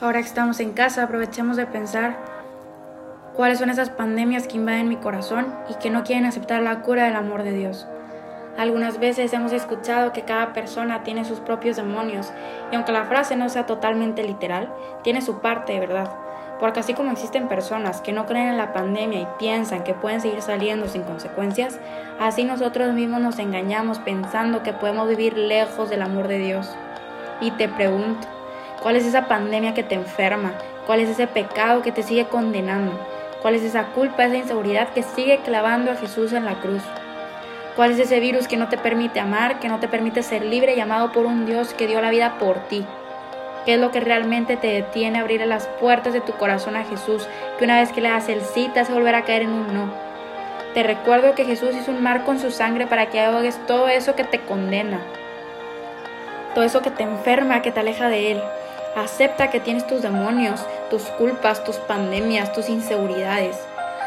Ahora que estamos en casa, aprovechemos de pensar cuáles son esas pandemias que invaden mi corazón y que no quieren aceptar la cura del amor de Dios. Algunas veces hemos escuchado que cada persona tiene sus propios demonios y aunque la frase no sea totalmente literal, tiene su parte de verdad. Porque así como existen personas que no creen en la pandemia y piensan que pueden seguir saliendo sin consecuencias, así nosotros mismos nos engañamos pensando que podemos vivir lejos del amor de Dios. Y te pregunto, ¿cuál es esa pandemia que te enferma? ¿Cuál es ese pecado que te sigue condenando? ¿Cuál es esa culpa, esa inseguridad que sigue clavando a Jesús en la cruz? ¿Cuál es ese virus que no te permite amar, que no te permite ser libre y amado por un Dios que dio la vida por ti? ¿Qué es lo que realmente te detiene a abrir las puertas de tu corazón a Jesús? Que una vez que le das el sí te hace volver a caer en un no. Te recuerdo que Jesús hizo un mar con su sangre para que ahogues todo eso que te condena, todo eso que te enferma, que te aleja de Él. Acepta que tienes tus demonios, tus culpas, tus pandemias, tus inseguridades.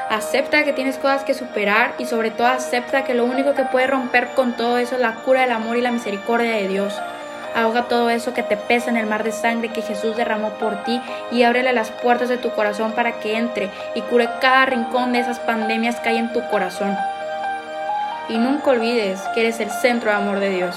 Acepta que tienes cosas que superar y sobre todo acepta que lo único que puede romper con todo eso es la cura del amor y la misericordia de Dios. Ahoga todo eso que te pesa en el mar de sangre que Jesús derramó por ti y ábrele las puertas de tu corazón para que entre y cure cada rincón de esas pandemias que hay en tu corazón. Y nunca olvides que eres el centro de amor de Dios.